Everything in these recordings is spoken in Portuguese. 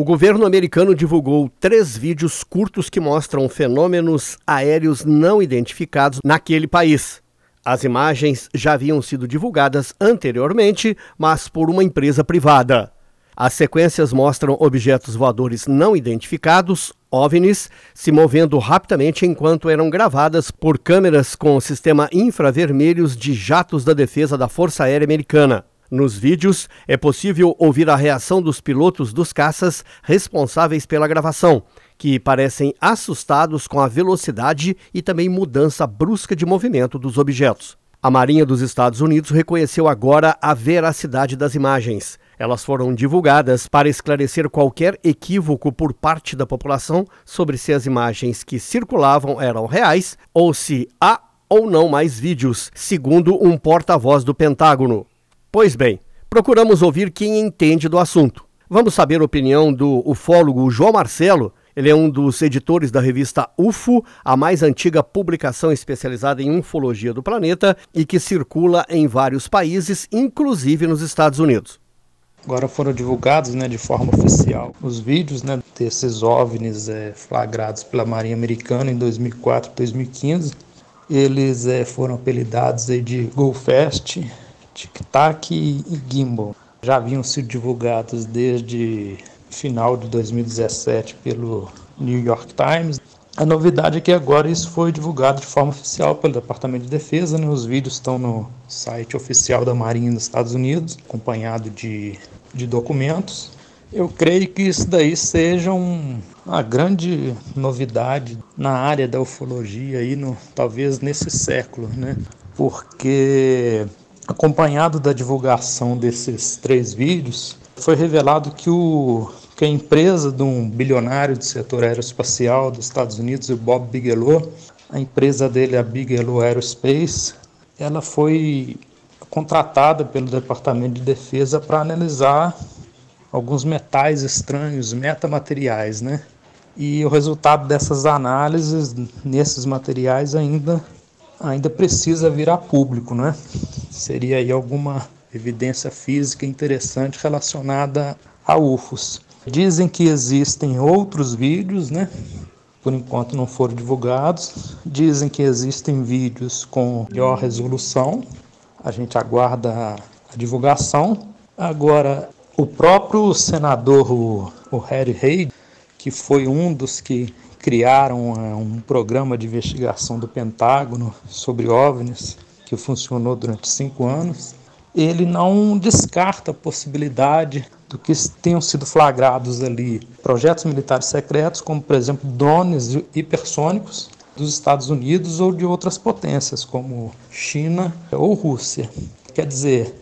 O governo americano divulgou três vídeos curtos que mostram fenômenos aéreos não identificados naquele país. As imagens já haviam sido divulgadas anteriormente, mas por uma empresa privada. As sequências mostram objetos voadores não identificados, OVNIs, se movendo rapidamente enquanto eram gravadas por câmeras com sistema infravermelhos de jatos da defesa da Força Aérea Americana. Nos vídeos, é possível ouvir a reação dos pilotos dos caças responsáveis pela gravação, que parecem assustados com a velocidade e também mudança brusca de movimento dos objetos. A Marinha dos Estados Unidos reconheceu agora a veracidade das imagens. Elas foram divulgadas para esclarecer qualquer equívoco por parte da população sobre se as imagens que circulavam eram reais ou se há ou não mais vídeos, segundo um porta-voz do Pentágono. Pois bem, procuramos ouvir quem entende do assunto. Vamos saber a opinião do ufólogo João Marcelo. Ele é um dos editores da revista UFO, a mais antiga publicação especializada em ufologia do planeta e que circula em vários países, inclusive nos Estados Unidos. Agora foram divulgados né, de forma oficial os vídeos né, desses OVNIs é, flagrados pela Marinha Americana em 2004 e 2015. Eles é, foram apelidados aí de GoFest, Tic-Tac e Gimbal. Já haviam sido divulgados desde final de 2017 pelo New York Times. A novidade é que agora isso foi divulgado de forma oficial pelo Departamento de Defesa. Né? Os vídeos estão no site oficial da Marinha dos Estados Unidos, acompanhado de, de documentos. Eu creio que isso daí seja um, uma grande novidade na área da ufologia, aí no, talvez nesse século, né? porque Acompanhado da divulgação desses três vídeos, foi revelado que, o, que a empresa de um bilionário do setor aeroespacial dos Estados Unidos, o Bob Bigelow, a empresa dele, a Bigelow Aerospace, ela foi contratada pelo Departamento de Defesa para analisar alguns metais estranhos, metamateriais, né? E o resultado dessas análises nesses materiais ainda ainda precisa vir a público, né? Seria aí alguma evidência física interessante relacionada a UFOs. Dizem que existem outros vídeos, né? Por enquanto não foram divulgados. Dizem que existem vídeos com maior resolução. A gente aguarda a divulgação. Agora, o próprio senador, o, o Harry Reid, que foi um dos que criaram é, um programa de investigação do Pentágono sobre OVNIs, que funcionou durante cinco anos. Ele não descarta a possibilidade do que tenham sido flagrados ali projetos militares secretos, como por exemplo drones hipersônicos dos Estados Unidos ou de outras potências, como China ou Rússia. Quer dizer,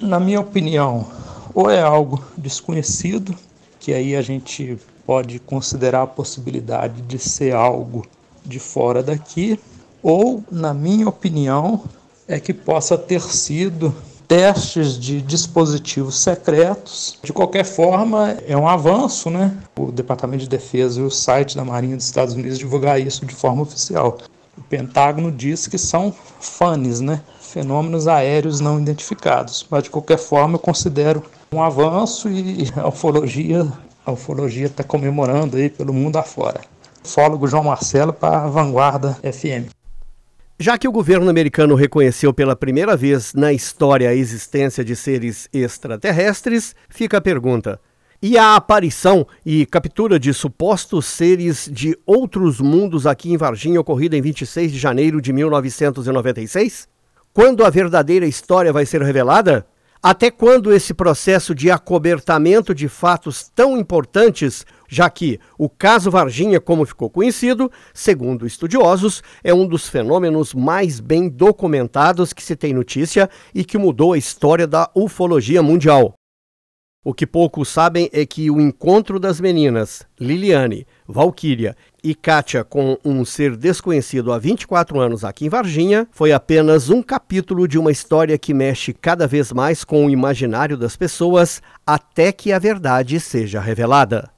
na minha opinião, ou é algo desconhecido, que aí a gente pode considerar a possibilidade de ser algo de fora daqui, ou, na minha opinião, é que possa ter sido testes de dispositivos secretos. De qualquer forma, é um avanço, né? O Departamento de Defesa e o site da Marinha dos Estados Unidos divulgar isso de forma oficial. O Pentágono diz que são FANES, né? Fenômenos aéreos não identificados. Mas de qualquer forma, eu considero um avanço e a ufologia a ufologia está comemorando aí pelo mundo afora. Ufólogo João Marcelo para a Vanguarda FM. Já que o governo americano reconheceu pela primeira vez na história a existência de seres extraterrestres, fica a pergunta: e a aparição e captura de supostos seres de outros mundos aqui em Varginha ocorrida em 26 de janeiro de 1996? Quando a verdadeira história vai ser revelada? Até quando esse processo de acobertamento de fatos tão importantes, já que o caso Varginha, como ficou conhecido, segundo estudiosos, é um dos fenômenos mais bem documentados que se tem notícia e que mudou a história da ufologia mundial. O que poucos sabem é que o encontro das meninas Liliane, Valquíria e Kátia com um ser desconhecido há 24 anos aqui em Varginha foi apenas um capítulo de uma história que mexe cada vez mais com o imaginário das pessoas até que a verdade seja revelada.